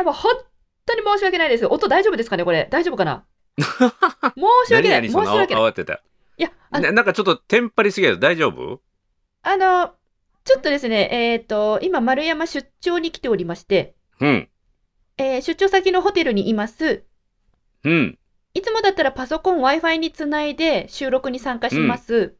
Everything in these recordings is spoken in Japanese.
や、もう本当に申し訳ないです。音大丈夫ですかねこれ。大丈夫かな？申し訳ない。申し訳ない。慌てた。いや、あななんかちょっとテンパりすぎや大丈夫？あの、ちょっとですね、えっ、と、今、丸山出張に来ておりまして、うん。えー出張先のホテルにいます。うん。いつもだったらパソコン Wi-Fi につないで収録に参加します。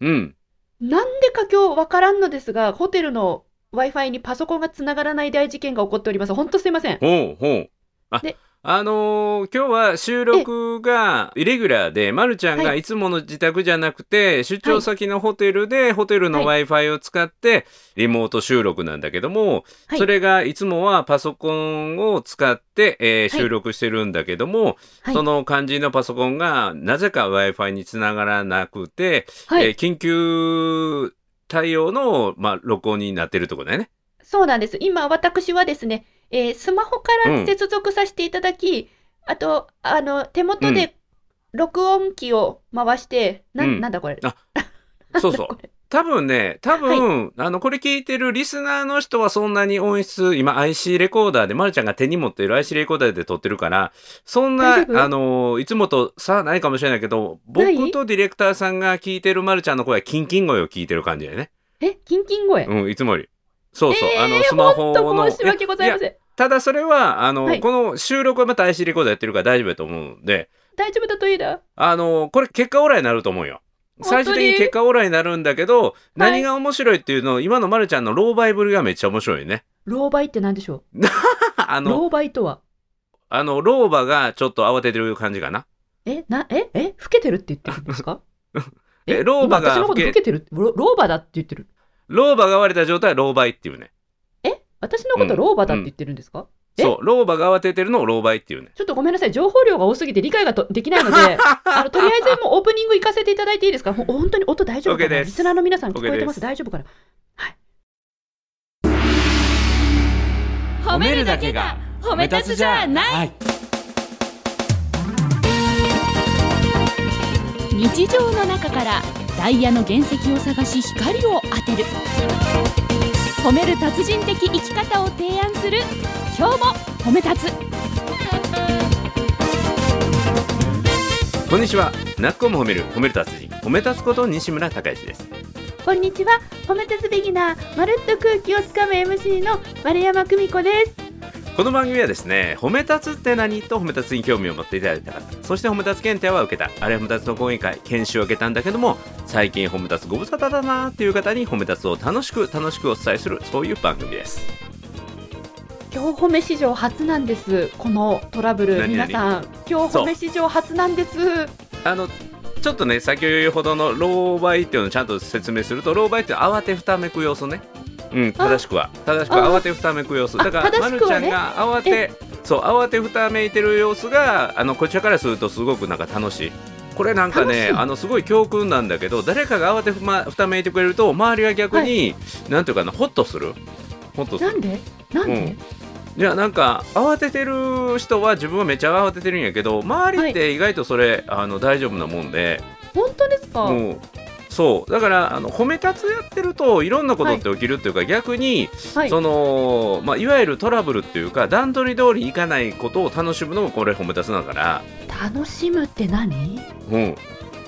うん。なんでか今日わからんのですが、ホテルの Wi-Fi にパソコンがつながらない大事件が起こっております。ほんとすいません。ほうほう。あで、あのー今日は収録がイレギュラーで、まるちゃんがはい。いつもの自宅じゃなくて、出張先のホテルで、ホテルのは Wi-Fi を使って、リモート収録なんだけども、はい。それがいつもはパソコンを使って、えーはい。収録してるんだけども、はい。その肝心のパソコンがなぜか Wi-Fi につながらなくて、はい、えー緊急対応の、まあ、録音になってるところだよね。そうなんです。今、私はですね、えースマホから接続させていただき、あと、あの、手元で録音機を回して、なうんなんだこれ。あそうそう 多分ね、多分、あの、これ聞いてるリスナーの人はそんなに音質、今 IC レコーダーで、まるちゃんが手に持っている IC レコーダーで撮ってるから、そんな、あの、いつもと差はないかもしれないけど、僕とディレクターさんが聞いてるまるちゃんの声はキンキン声を聞いてる感じだよね。え、キンキン声？うん、いつもより。そうそう、えーあの、スマホの。と申し訳ございません。ただそれは、あの、はいこの収録はまた IC レコーダーやってるから大丈夫だと思うんで、大丈夫だといいな。あの、これ結果オーライになると思うよ。最終的に結果オーライになるんだけど、何が面白いっていうの、今のまるちゃんのローバイぶりがめっちゃ面白いね。老媒って何でしょ あの、う老媒とは？あの、老婆がちょっと慌ててる感じかな。え、な、え、え、老けてるって言ってるんですか？え老婆が今私のこと老けてる？老老婆だって言ってる？老婆が割れた状態は老媒っていうね。え私のこと老婆だって言ってるんですか、えそう、老婆が慌ててるのを老媒っていうね。ちょっとごめんなさい。情報量が多すぎて理解がとできないので、あの、とりあえずもうオープニング行かせていただいていいですか？ほ本当に音大丈夫かな？です。リスナーの皆さん聞こえてます？す。大丈夫かな？褒めるだけが褒め立つじゃない。い。日常の中からダイヤの原石を探し光を当てる褒める達人的生き方を提案する今日も褒め立つこんにちは。なっこも褒める、褒める達人、褒め立つこと西村孝之です。こんにちは。褒め立つビギナー、まるっと空気をつかむ MC の丸山久美子です。この番組はですね、褒め立つって何？と褒め立つに興味を持っていただいた方、そして褒め立つ検定は受けた、あるいは褒め立つの講演会、研修を受けたんだけども、最近褒め立つご無沙汰だなーっていう方に褒め立つを楽しく楽しくお伝えする、そういう番組です。今日褒め史上初なんです。このトラブル。皆さん、今日褒め史上初なんです。あの、ちょっとね、先ほどの老媒っていうのをちゃんと説明すると、老媒って慌てふためく様子ね。うん、正しくは。正しくはあ慌てふためく様子。あだから、まるちゃんが慌て、そう、慌てふためいてる様子が、あの、こちらからするとすごくなんか楽しい。これなんかね、あの、すごい教訓なんだけど、誰かが慌てふ,、ま、ふためいてくれると、周りが逆に、なんていうかな、ホッとする。ホッとするなん。で？なんで、うんいやなんか慌ててる人は自分はめっちゃ慌ててるんやけど周りって意外とそれ、あの大丈夫なもんで本当ですか、もうそう。だからあの褒め立つやってるといろんなことって起きるっていうか、逆に、はい。そのまあ、いわゆるトラブルっていうか段取り通りいかないことを楽しむのもこれ褒め立つだから、楽しむって何？うん、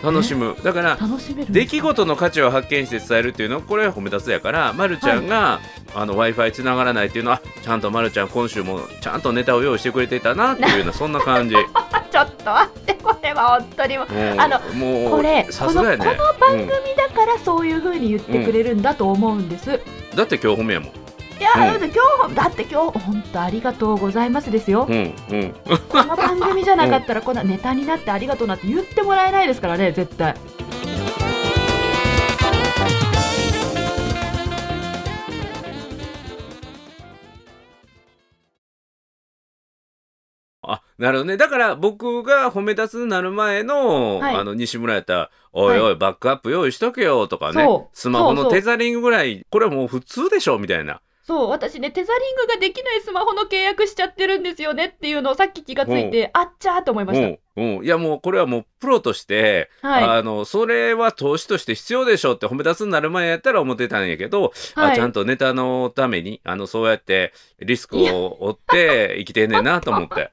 楽しむ。だから楽しめる出来事の価値を発見して伝えるっていうのはこれ褒め立つやから、ま、るちゃんが、あの w i f i つながらないっていうのはちゃんとまるちゃん今週もちゃんとネタを用意してくれていたなっていうようなそんな感じ。あちょっと待ってこれは本当にもあのもうこれね。このこの番組だからそういう風に言ってくれるんだと思うんです、うん。だって今日褒めやもん。いや、うん。だって今日だって今日本当ありがとうございますですよ、うんうん。この番組じゃなかったらこんなネタになってありがとうなんて言ってもらえないですからね絶対なるほどね。だから僕が褒め立つになる前の,、はい。あの西村やったら「おいおい、バックアップ用意しとけよ」とかね。そう。スマホのテザリングぐらいこれはもう普通でしょみたいな。そう、私ね、テザリングができないスマホの契約しちゃってるんですよねっていうのをさっき気がついて、あっちゃーと思いました。うん、うん。いや、もう、これはもう、プロとして、はい。あの、それは投資として必要でしょって褒め立つになる前やったら思ってたんやけど、はい。あちゃんとネタのために、あの、そうやってリスクを負って生きてんねんなと思って。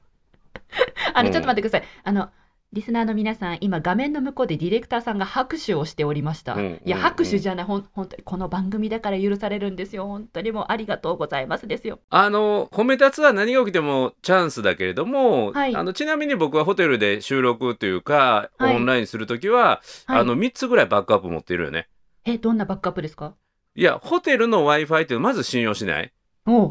あの、うんちょっと待ってください。あの、リスナーの皆さん、今画面の向こうでディレクターさんが拍手をしておりました。うんいや、うん拍手じゃない、ほん、本当にこの番組だから許されるんですよ。本当にもうありがとうございますですよ。あの、褒め立つは何が起きてもチャンスだけれども、はいあの、ちなみに僕はホテルで収録というか、はいオンラインするときは、はいあの、3つぐらいバックアップ持ってるよね。え、どんなバックアップですか？いや、ホテルの Wi-Fi ってまず信用しない。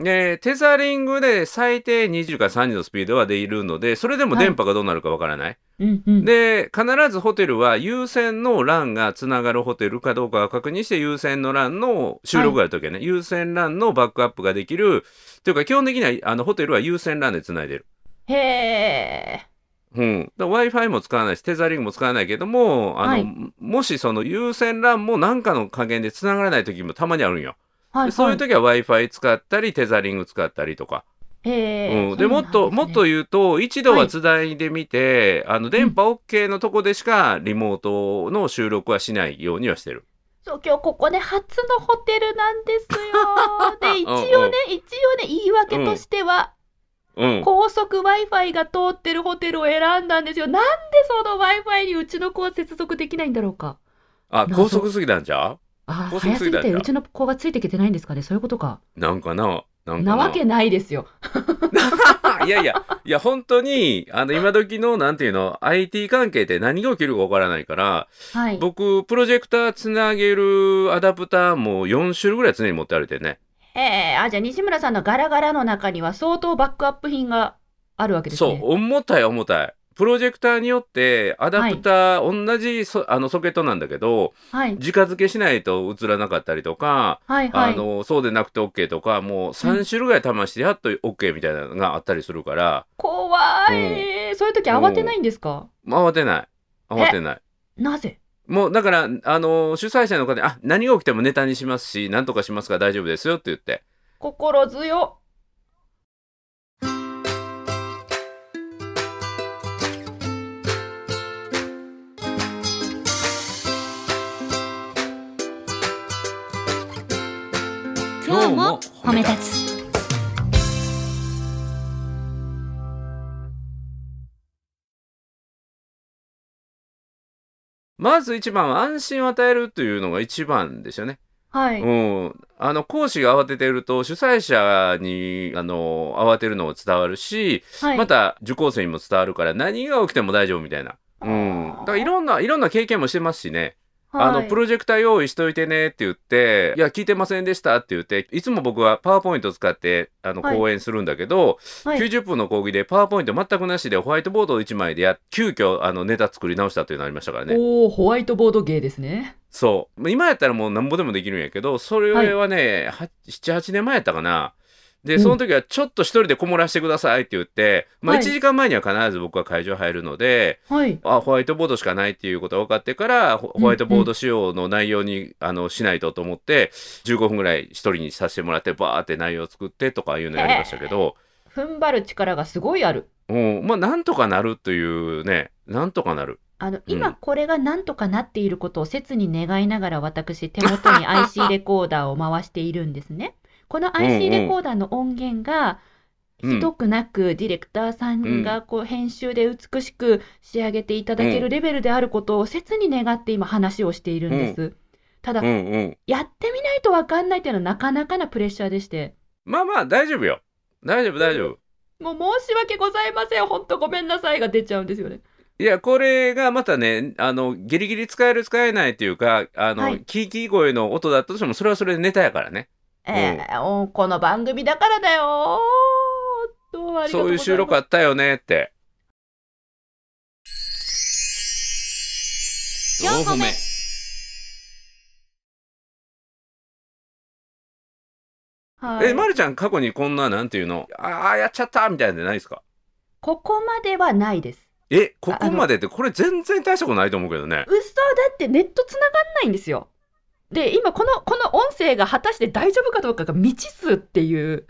で、テザリングで最低20から30のスピードは出るので、それでも電波がどうなるかわからない。うんうん。で、必ずホテルは優先の LAN がつながるホテルかどうかを確認して、優先の LAN の収録があるときはね、優先 LAN のバックアップができる。というか、基本的にはあのホテルは優先 LAN でつないでる。へえ。うん、Wi-Fi も使わないし、テザリングも使わないけども、あの、はいもしその優先 LAN も何かの加減で繋がらない時もたまにあるんよ。はい、でそういうはい。時は Wi-Fi 使ったり、テザリング使ったりとか。うん、でもっと、もっと言うと、一度はつないでみて、あの、電波 OK のとこでしかリモートの収録はしないようにはしてる。そう、今日ここね、初のホテルなんですよ。で、一応ね、一応ね、言い訳としては、うん。高速 Wi-Fi が通ってるホテルを選んだんですよ。なんでその Wi-Fi にうちの子は接続できないんだろうか。あ、謎高速すぎたんちゃあー、高速早すぎてすぎたんだうちの子がついてきてないんですかね？そういうことか。うなんかななんかなわけないですよ。いやいや、いや、本当に、あの、今時の、なんていうの、IT 関係って何が起きるかわからないから、はい。僕、プロジェクターつなげるアダプターも4種類ぐらい常に持って歩いてね。ええあ、じゃあ西村さんのガラガラの中には相当バックアップ品があるわけですそうね。、重たい重たい。プロジェクターによって、アダプター、同じそあのソケットなんだけど、はい。直付けしないと映らなかったりとか、はい。はい。あの、そうでなくて OK とか、もう3種類ぐらい試してやっと OK みたいなのがあったりするから、怖い。そういう時慌てないんですか？慌てない。慌てない。なぜ？もうだから、あの、主催者の方に、あ、何が起きてもネタにしますし、何とかしますから大丈夫ですよって言って。心強。今日も褒め立つまず一番は安心を与えるというのが一番ですよね。はい。うん。あの、講師が慌ててると、主催者に、あの、慌てるのも伝わるし、はい。また受講生にも伝わるから、何が起きても大丈夫みたいな。うん。だからいろんな、いろんな経験もしてますしね。あの、プロジェクター用意しといてねって言って、いや、聞いてませんでしたって言って、いつも僕はパワーポイント使って、あの、はい講演するんだけど、はい、90分の講義でパワーポイント全くなしでホワイトボード1枚でや、急遽、あの、ネタ作り直したっていうのありましたからね。おお、ホワイトボード芸ですね。そう。今やったらもうなんぼでもできるんやけど、それはね、は7、8年前やったかな。で、うんその時はちょっと一人でこもらしてくださいって言って、まあはい1時間前には必ず僕は会場入るので、はい。あ、ホワイトボードしかないっていうことが分かってから、ホホワイトボード仕様の内容に、あのしないとと思って、15分ぐらい一人にさせてもらって、バーって内容を作ってとかいうのやりましたけど、踏ん張る力がすごいある。うん、まあなんとかなるというね、なんとかなる。あの、うん今これがなんとかなっていることを切に願いながら私手元に IC レコーダーを回しているんですね。この IC レコーダーの音源がうんひどくなくディレクターさんがこう編集で美しく仕上げていただけるレベルであることを切に願って今話をしているんです。ただうん、うん。やってみないとわかんないっていうのはなかなかなプレッシャーでして。まあまあ大丈夫よ。大丈夫、大丈夫。もう申し訳ございません。ほんとごめんなさいが出ちゃうんですよね。いや、これがまたね、あの、ギリギリ使える使えないっていうか、あの、はいキーキー声の音だったとしても、それはそれでネタやからね。えーおこの番組だからだよそういう収録あったよねって。四歩目はいえ、まるちゃん過去にこんな、なんていうの、ああ、やっちゃったみたいなのないですか？ここまではないです。え、ここまでって、これ全然大したことないと思うけどね。嘘だってネット繋がんないんですよ。で、今この、この音声が果たして大丈夫かどうかが未知数っていう。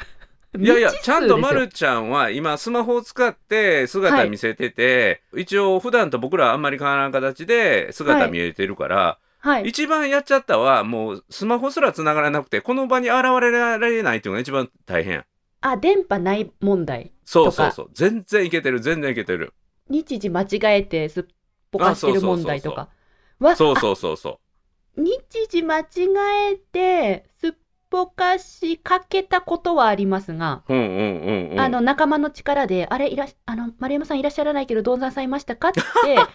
いやいや、ちゃんとまるちゃんは今スマホを使って姿見せてて、一応普段と僕らあんまり変わらん形で姿見えてるから、はい。一番やっちゃったはもうスマホすら繋がらなくてこの場に現れられないっていうのが一番大変やあ、電波ない問題。そうそうそう全然いけてる全然いけてる日時間違えてすっぽかしてる問題とか。わそうそうそうそあ日時間違えてすっぽかしかけたことはありますが、ううんうんうんうん。あの仲間の力で、あれいらっあの丸山さんいらっしゃらないけど、どんざんさんいましたか？って、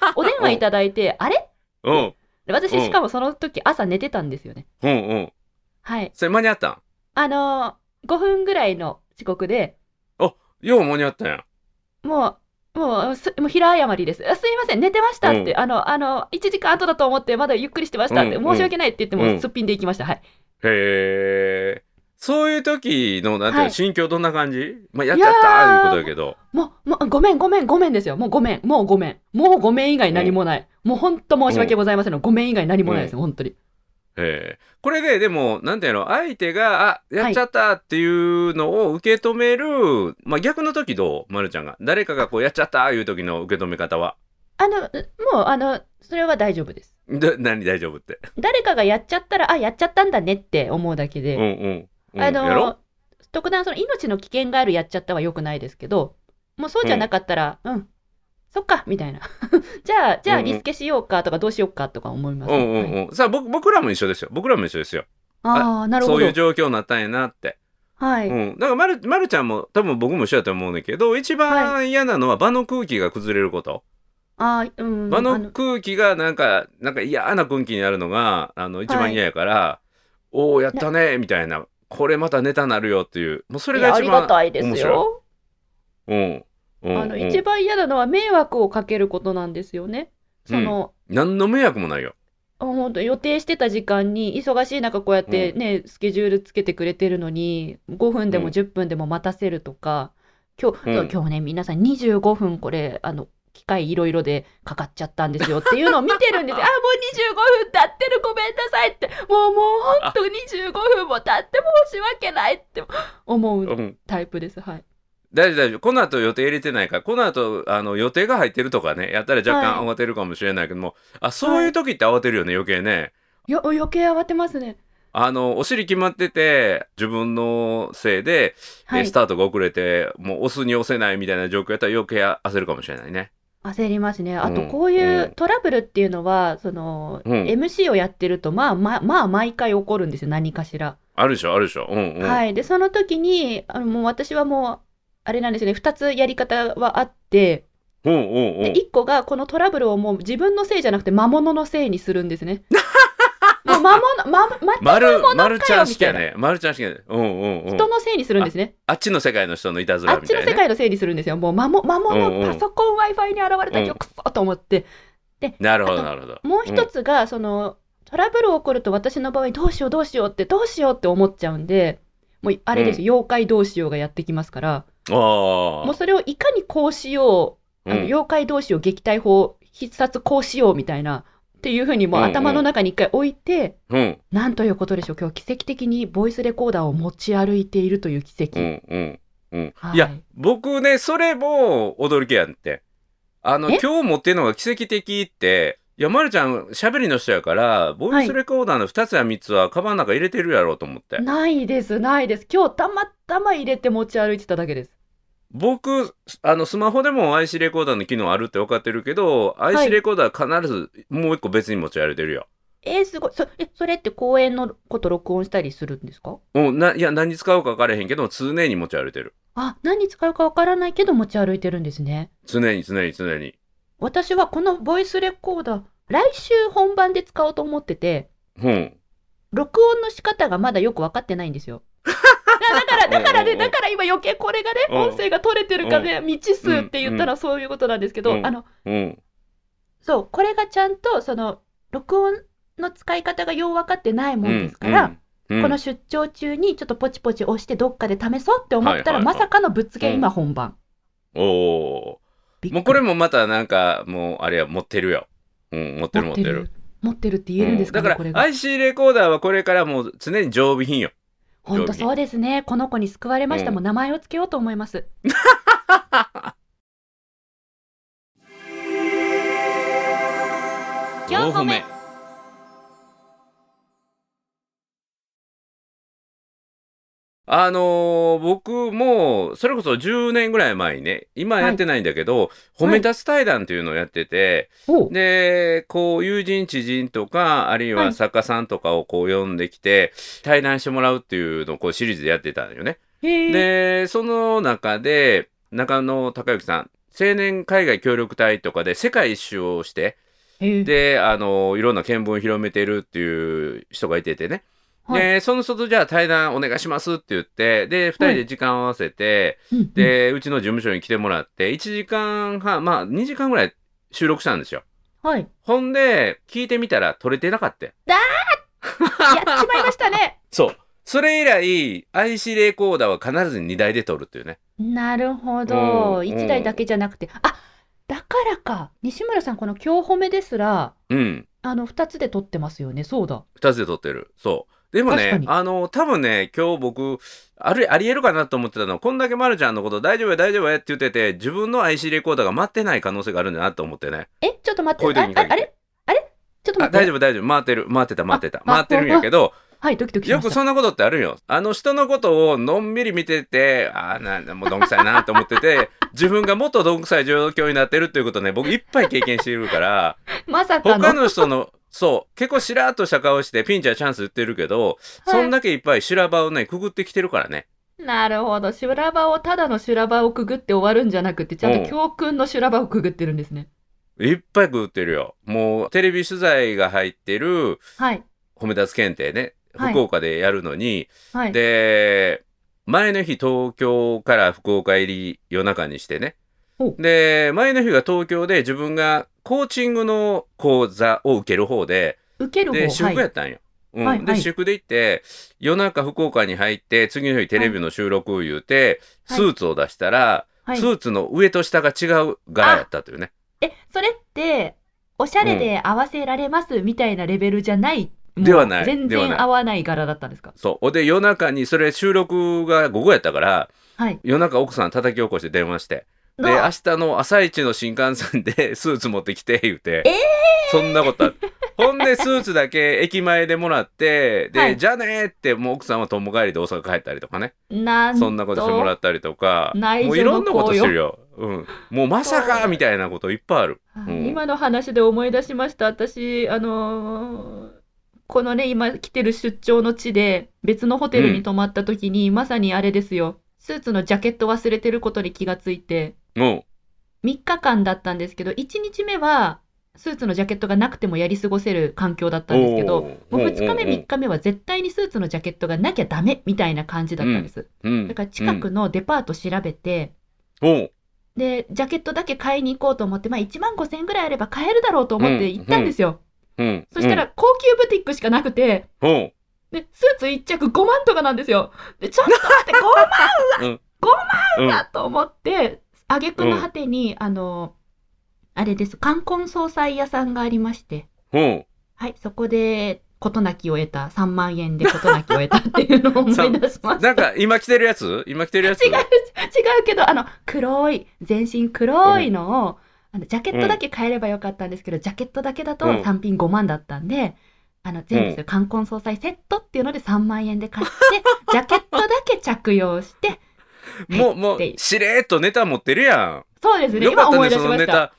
お電話いただいて、あれ？うん。で私、うんしかもその時朝寝てたんですよね。うんうん。はい。それ間に合った？んあのー、5分ぐらいの遅刻で、よう間に合ったん。やもう、もう、すもう平謝りです。あすいません、寝てましたって、うんあの、あの、1時間後だと思って、まだゆっくりしてましたって、うん申し訳ないって言っても、うんすっぴんで行きました。はい。へえそういう時のなんていうの、はい心境どんな感じ？まあやっちゃったーいうことやけどもう、もう、ごめん、ごめん、ごめんですよ。もうごめん、もうごめん。もうごめん以外何もない。もう本当申し訳ございませんの。ごめん以外何もないですよ、本当に。ええ。これででもなんていうの？相手があやっちゃったっていうのを受け止める、まあ逆の時どう？まるちゃんが。誰かがこうやっちゃったいう時の受け止め方は。あの、もう、あの、それは大丈夫です。で何大丈夫って？誰かがやっちゃったら、あ、やっちゃったんだねって思うだけで。うんうん、うん、あの、特段その命の危険があるやっちゃったは良くないですけど、もうそうじゃなかったら、うん、そっか、みたいな。じゃあ、じゃうんうんあリスケしようかとかどうしようかとか思います。うんうんはいうんさあ僕僕らも一緒ですよ僕らも一緒ですよああ、なるほど。そういう状況になったんやなって、はい。うん、だからまるまるちゃんも多分僕も一緒だと思うんだけど一番嫌なのは場の空気が崩れること、ああ、うん。場あのの空気がなんかなんか嫌な空気になるのがあの一番嫌やから、おおやったねみたいなこれまたネタなるよっていうもうそれいやありが一番がたいです面白よ。い、うんうん。あの、うん一番嫌なのは迷惑をかけることなんですよね。その、何の迷惑もないよ。本当予定してた時間に忙しい中こうやってね、スケジュールつけてくれてるのに5分でもうん。10分でも待たせるとか、今日、うん。今日ね皆さん25分これあの機械いろいろでかかっちゃったんですよ。っていうのを見てるんですよ。あもう25分経ってるごめんなさいって。もうもう本当25分も経って申し訳ないって思ううん。タイプです。はい。大丈夫大丈夫この後予定入れてないからこの後あの予定が入ってるとかねやったら若干は慌てるかもしれないけども、あそういう時って慌てるよね余計ねよ余計慌てますね。あのお尻決まってて自分のせいで、はいえス。タートが遅れてもう押すに押せないみたいな状況やったら余計焦るかもしれないね焦りますね。あと、うんこういううんトラブルっていうのは、その、うん MC をやってると、まあ、まあ、まあ、毎回起こるんですよ、何かしら。あるでしょあるでしょうんうん、はい。で、その時に、あのもう私はもう、あれなんですよね、2つやり方はあって、うんうんう。んで1個が、このトラブルをもう自分のせいじゃなくて、魔物のせいにするんですね。もう魔物、ま、まちゃ。ん式やね。まるちゃん式やね。うんうんうん。人のせいにするんですね。あっちの世界の人のいたずあっちらみたいな、ね、の世界のせいにするんですよ。もう魔物、魔物、パソコン Wi-Fi に現れたうんよ、くそと思って。なるほどなるほど。もう一つが、その、トラブル起こると私の場合、どうしようどうしようって、どうしようって思っちゃうんで、もうあれですよ、妖怪どうしようがやってきますから、あもうそれをいかにこうしよう、あのうん。妖怪同士を撃退法、必殺こうしようみたいな、っていうふうにもううんうん。頭の中に一回置いて、うん。なんということでしょう、今日奇跡的にボイスレコーダーを持ち歩いているという奇跡。うんうんうん。はい。いや僕ねそれも驚きやんって。あのえ？今日持ってるのが奇跡的っていやまるちゃん喋りの人やからボイスレコーダーの2つや3つはカバンの中入れてるやろうと思って、ないです、ないです。今日たまたま入れて持ち歩いてただけです。僕あのスマホでも IC レコーダーの機能あるって分かってるけど、い IC レコーダー必ずもう一個別に持ち歩いてるよ。えー、すごい。そえそれって公演のこと録音したりするんですか？うん、ないや何に使うか分からへんけど常に持ち歩いてる。あ、何に使うかわからないけど持ち歩いてるんですね。常に常に常に。私はこのボイスレコーダー、来週本番で使おうと思ってて、うん。録音の仕方がまだよく分かってないんですよ。だ だから、だからね、だから今余計これがね、うん音声が取れてるかね、未知数って言ったらそういうことなんですけど、うんあの、うん。そう、これがちゃんと、その、録音の使い方がよう分かってないもんですから、うん、うんこの出張中にちょっとポチポチ押してどっかで試そうって思ったら、はいはいはいまさかのぶっつけうん今本番。おおー。もうこれもまたなんかもうあれや持ってるよ。うん、持ってる持ってる。持ってるって言えるんですかね、うんだから。IC レコーダーはこれからもう常に常備品よ。本当そうですね。この子に救われました。うんもう名前をつけようと思います。4歩目あのー僕もそれこそ10年ぐらい前にね今やってないんだけど、褒め立つ対談っていうのをやってて、おう。でこう友人知人とかあるいははい。作家さんとかをこう呼んできて対談してもらうっていうのをこうシリーズでやってたんよね。でその中で中野孝之さん青年海外協力隊とかで世界一周をしてであのいろんな見聞を広めてるっていう人がいててね、はいでその外じゃあ対談お願いしますって言ってで2人で時間を合わせて、うんうんでうちの事務所に来てもらって1時間半まあ2時間ぐらい収録したんですよ。はい。ほんで聞いてみたら撮れてなかったよやっちまいましたね。そうそれ以来 IC レコーダーは必ず2台で撮るっていうねなるほど。うん一台だけじゃなくて。あだからか。西村さん、この今日褒めですら、うんあの、二つで撮ってますよね。そうだ。2つで撮ってるそうでもねあの多分ね今日僕あれありえるかなと思ってたのはこんだけまるちゃんのこと大丈夫や大丈夫やって言ってて自分の IC レコーダーが待ってない可能性があるんだなと思ってねえ、ちょっと待って。あああれ？あれ？ちょっと待あって。大丈夫大丈夫回ってる回ってた回ってたあ回ってるんやけどはい、ドキドキしよ。くそんなことってあるよ。あの人のことをのんびり見てて、ああ、なんだ、もうどんくさいなと思ってて、自分がもっとどんくさい状況になってるっていうことね、僕いっぱい経験しているから、まさかの。他の人の、そう、結構しらーっとした顔してピンチはチャンス言ってるけど、そんだけいっぱい修羅場をね、くぐってきてるからね。なるほど。修羅場をただの修羅場をくぐって終わるんじゃなくて、ちゃんうんと教訓の修羅場をくぐってるんですね。いっぱいくぐってるよ。もう、テレビ取材が入ってるはい。褒め立つ検定ね、はい福岡でやるのに、はい。で、前の日東京から福岡入り夜中にしてねほ。で、前の日が東京で自分がコーチングの講座を受ける方で、受けるで、方。私服やったんよ。うんで、はいはい私服で行って、夜中福岡に入って、次の日テレビの収録を言うて、はいスーツを出したら、はいスーツの上と下が違う柄やったというね。え、それって、おしゃれで合わせられますみたいなレベルじゃない、もうではない全然合わない柄だったんですか？そう。で、夜中に、それ収録が午後やったから、はい。夜中奥さん叩き起こして電話して、で、明日の朝一の新幹線で スーツ持ってきて、言うて。えそんなことある。ほんで、スーツだけ 駅前でもらって、で、はいじゃあねーって、もう奥さんは友帰りで大阪帰ったりとかね。なんそんなことしてもらっったりとか、内もういろんなことしてるよ。うん。もうまさかみたいなこといっぱいある。うん今の話で思い出しました。私、あのーこのね、今来てる出張の地で別のホテルに泊まった時に、まさにあれですよ。スーツのジャケット忘れてることに気がついて、も3日間だったんですけど、1日目はスーツのジャケットがなくてもやり過ごせる環境だったんですけど、もう2日目、3日目は絶対にスーツのジャケットがなきゃダメみたいな感じだったんです。うん。だから近くのデパート調べて、で、ジャケットだけ買いに行こうと思って、まあ1万5千円ぐらいあれば買えるだろうと思って行ったんですよ。うん。そしたら高級ブティックしかなくて、で、スーツ1着5万とかなんですよ。で、ちょっと待って、5万うん。だと思って、挙句の果てに、あの、あれです、冠婚葬祭屋さんがありまして、う。ん。はい、そこで事なきを得た、3万円で事なきを得たっていうのを思い出しました。なんか、今着てるやつ？今着てるやつ？違う、違うけど、あの、黒い、全身黒いのを、あの、ジャケットだけ買えればよかったんですけど、ジャケットだけだとうん。単品5万だったんで、あの、全部冠婚葬祭セットっていうので3万円で買って、ジャケットだけ着用して、もう、もうしれーっとネタ持ってるやそうですん。ね、よかったね。そのネタ。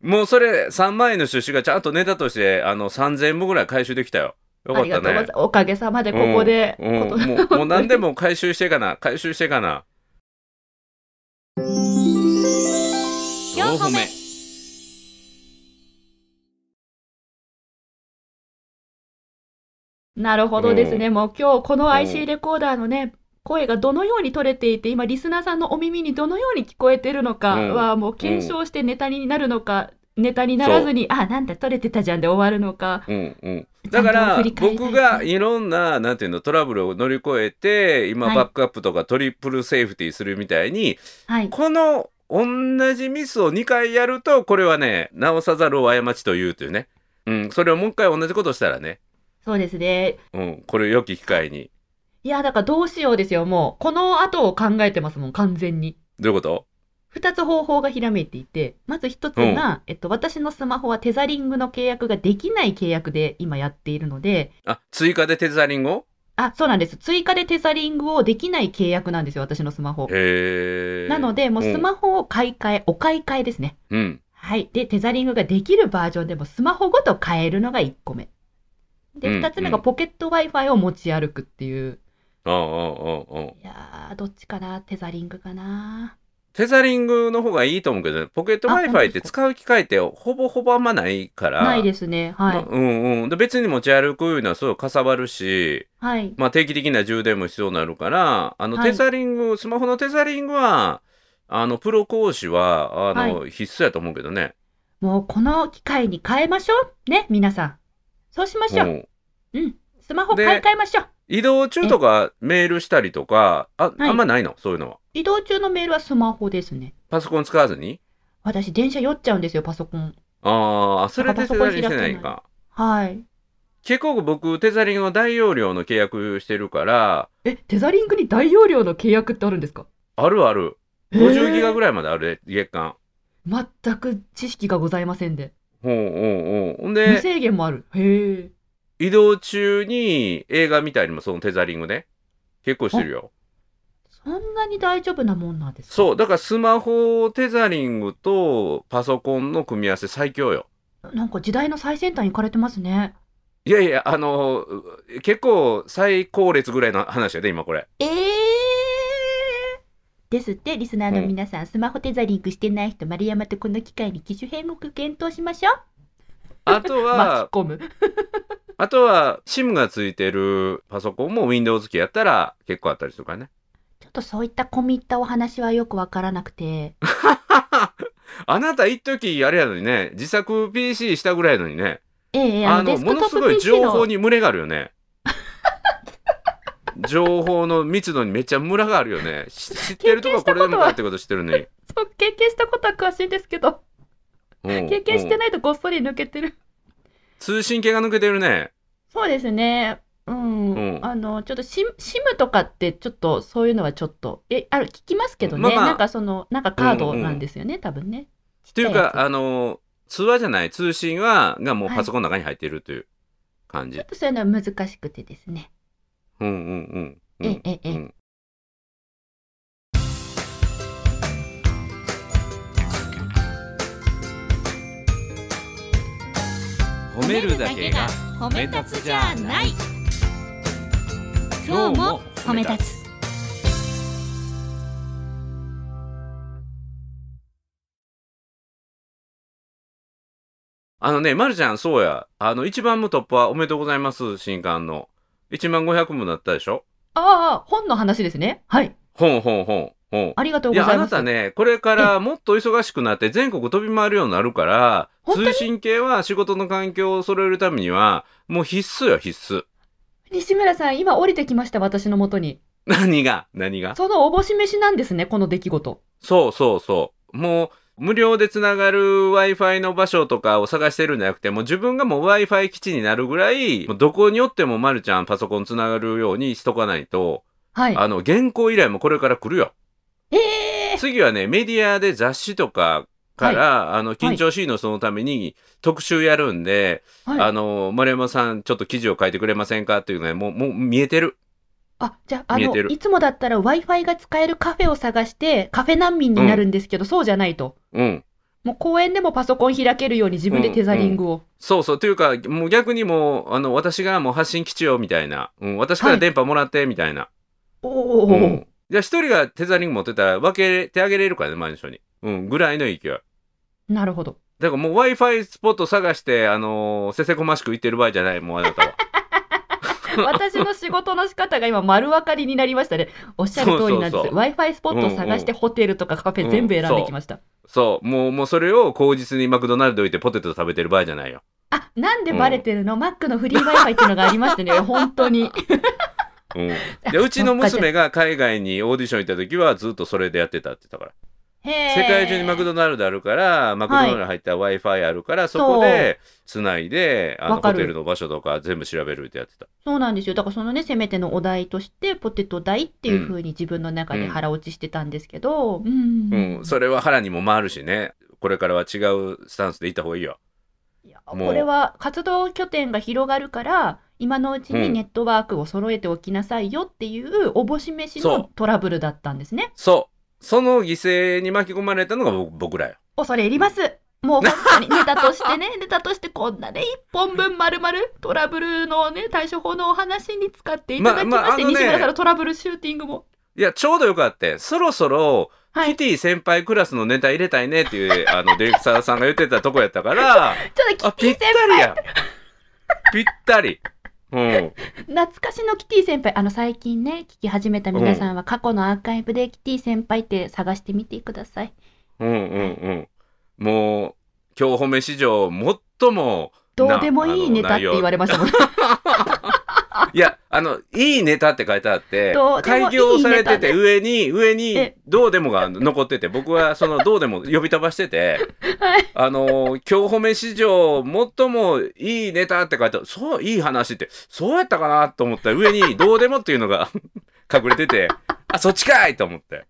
もうそれ、3万円の出資がちゃんとネタとして、あの、3000部ぐらい回収できたよ。よかったね。おかげさまでここで、もう、もう何でも回収してかな。回収してかな。4歩目なるほどですね。うもう今日このうん IC レコーダーのね、声がどのように取れていて、今リスナーさんのお耳にどのように聞こえてるのかうんはもう検証してネタになるのか、ネタにならずに、あ、なんだ取れてたじゃんで終わるのか。うんうん。だから僕がいろんななんていうのトラブルを乗り越えて今はいバックアップとかトリプルセーフティーするみたいに、はい。この同じミスを2回やるとこれはね直さざるを過ちというというねうん、それをもう一回同じことしたらね、そうですね。うん、これ良き機会に。いや、だからどうしようですよ、もう。この後を考えてますもん、完全に。どういうこと？二つ方法がひらめいていて、まず一つが、えっと、私のスマホはテザリングの契約ができない契約で今やっているので、あ、追加でテザリングを？あ、そうなんです。追加でテザリングをできない契約なんですよ、私のスマホ。へえ。なので、もうスマホを買い替え、お買い替えですね。うん。はい。で、テザリングができるバージョンでもスマホごと変えるのが1個目。で、うん2つ目がポケット Wi-Fi を持ち歩くっていう。ああ、ああ、ああ。いやー、どっちかな？テザリングかなテザリングの方がいいと思うけどね、ポケットあ Wi-Fi って使う機会ってほぼほぼあんまないから。ないですね。はい。まあうんうん。で別に持ち歩くいうのはすごいかさばるし、はい。まあ定期的な充電も必要になるから、あのはいテザリング、スマホのテザリングは、あのプロ講師は、あの、必須やと思うけどね。もうこの機会に変えましょう。ね、皆さん。そうしましょう。うんうん。スマホ買い替えましょう。移動中とかメールしたりとか、あ、はいあんまないの？そういうのは。移動中のメールはスマホですね。パソコン使わずに？私、電車酔っちゃうんですよ、パソコン。ああ、それでテパソコンザリしてないか。はい。結構僕、テザリングの大容量の契約してるから、え、テザリングに大容量の契約ってあるんですか？あるある。50ギガぐらい。らいまであるで、月間。全く知識がございませんで。ほうほうほう。ほん無で、制限もある。へえ。移動中に映画見たりもそのテザリングね。結構してるよ。そんなに大丈夫なもんなんですか？そう。だからスマホテザリングとパソコンの組み合わせ最強よ。なんか時代の最先端行かれてますね。いやいや、あの、結構最高列ぐらいの話やで、今これ。ええですって、リスナーの皆さん、スマホテザリングしてない人、丸山とこの機会に機種変更検討しましょう。あと 巻はき、込む。あとは、SIM がついてるパソコンも Windows 機やったら結構あったりするからね。ちょっとそういった込み入ったお話はよくわからなくて。あなた一時あれやのにね、自作 PC したぐらいやのにね、ええあの、ものすごい情報のに群れがあるよね。情報の密度にめっちゃムラがあるよね。し知ってるとかこれでもかってこと知ってるのに。そう経験したことは詳しいんですけど、うん経験してうんないとごっそり抜けてる。通信系が抜けてるね。そうですね。うん。うんあの、ちょっとシム、シムとかって、ちょっと、そういうのはちょっと、え、ある、聞きますけどね。まあまあなんかその、なんかカードなんですよね、多分ね。というか、あの、通話じゃない、通信は、がもうはいパソコンの中に入っているという感じ。つちょっとそういうのは難しくてですね。うんうんうん。うんええええうん褒めるだけが褒め立つじゃない今日も褒め立つあのね、まるちゃん、そうや。あの、一番無突破おめでとうございます、新刊の。1万500部だったでしょ？ああ、本の話ですね。はい。本、本、本、本。ありがとういや、あございます。なたね、これからもっと忙しくなって全国飛び回るようになるから、通信系は仕事の環境を揃えるためには、もう必須よ、必須。西村さん、今降りてきました、私のもとに。何が？何が？そのおぼし飯なんですね、この出来事。そうそうそう。もう、無料でつながる Wi-Fi の場所とかを探してるんじゃなくて、もう自分がもう Wi-Fi 基地になるぐらい、どこによってもまるちゃんパソコンつながるようにしとかないと、はい。あの、原稿依頼もこれから来るよ。ええ次はね、メディアで雑誌とかから、あの、緊張しいのそのために特集やるんで、はい。あの、丸山さん、ちょっと記事を書いてくれませんか？っていうのは、もう、もう見えてる。あ、じゃあ、あの、いつもだったら Wi-Fi が使えるカフェを探して、カフェ難民になるんですけど、そうじゃないと。うん。もう公園でもパソコン開けるように自分でテザリングを。そうそう。というか、もう逆にもう、あの、私がもう発信基地よ、みたいな。うん。私から電波もらって、みたいな。おお、うん。じゃあ、一人がテザリング持ってたら分けてあげれるからね、毎日に。うん。ぐらいの勢い。なるほど。だからもう Wi-Fi スポット探して、あのーせせこましく言ってる場合じゃない、もうあなたは。私の仕事の仕方が今丸分かりになりましたね。おっしゃる通りなんです。Wi-Fi スポットを探してホテルとかカフェ全部選んできました。そう。もう、もうそれを口実にマクドナルド行ってポテト食べてる場合じゃないよ。あ、なんでバレてるの、マックのフリー Wi-Fi っていうのがありましてね、本当に。うん。で、うちの娘が海外にオーディション行った時はずっとそれでやってたって言ったから。世界中にマクドナルドあるからマクドナルド入った w i f i あるから、そこでつないであのホテルの場所とか全部調べるってやってた。そうなんですよ。だからそのね、せめてのお題として、ポテト代っていう風に自分の中で腹落ちしてたんですけど、うん。うん、それは腹にも回るしね。これからは違うスタンスでいった方がいいよ。いやこれは活動拠点が広がるから、今のうちにうん。ネットワークを揃えておきなさいよっていうおぼし飯のトラブルだったんですね。そう。その犠牲に巻き込まれたのが僕僕らよ。恐れ入ります。もう本当にネタとしてね、ネタとしてこんなね、一本分丸々トラブルのね、対処法のお話に使っていただきまして、ままあね。西村さんのトラブルシューティングも。いやちょうどよかってそろそろはい。キティ先輩クラスのネタ入れたいねっていう あのディレクターさんが言ってたとこやったからちょっとキティ先輩。たりや。ぴったり。うん懐かしのキティ先輩、あの最近ね、聞き始めた皆さんは過去のアーカイブでキティ先輩って探してみてください。うんうんうんもう今日褒め史上最もどうでもいいネタって言われましたもん。いやあのいいネタって書いてあって開業されてて上に上にえどうでもが残ってて僕はそのどうでも呼び飛ばしててはい。あの今日褒め史上最もいいネタって書いてあるそういい話ってそうやったかなと思ったら上にどうでもっていうのが 隠れててあそっちかいと思って。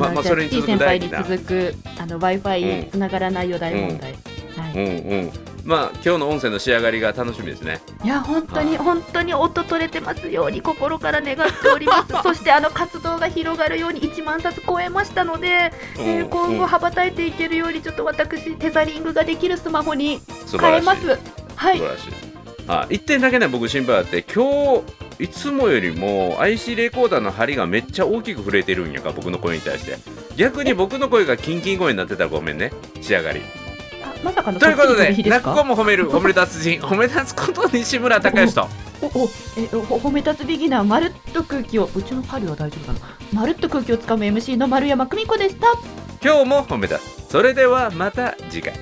の、まあまあじゃあそれに続くキティ先輩に続く、あの、Wi-Fi 繋がらないよ大問題。はい。うんうんまあ今日の音声の仕上がりが楽しみですね。いや、本当に、本当に音取れてますように心から願っております。そして、あの、活動が広がるように1万冊超えましたので、えーうん今後うん羽ばたいていけるように、ちょっと私、テザリングができるスマホに。変えます。はい素。晴らしい。あ一点だけね僕心配あって今日いつもよりも IC レコーダーの針がめっちゃ大きく触れてるんやから僕の声に対して。逆に僕の声がキンキン声になってたらごめんね。仕上がり。あまさかのということで泣く子か？も褒める褒める達人 褒め立つこと西村孝之と。おおえほ褒め立つビギナーまるっと空気をうちの針は大丈夫かなまるっと空気をつかむ MC の丸山久美子でした。今日も褒め立つ。それではまた次回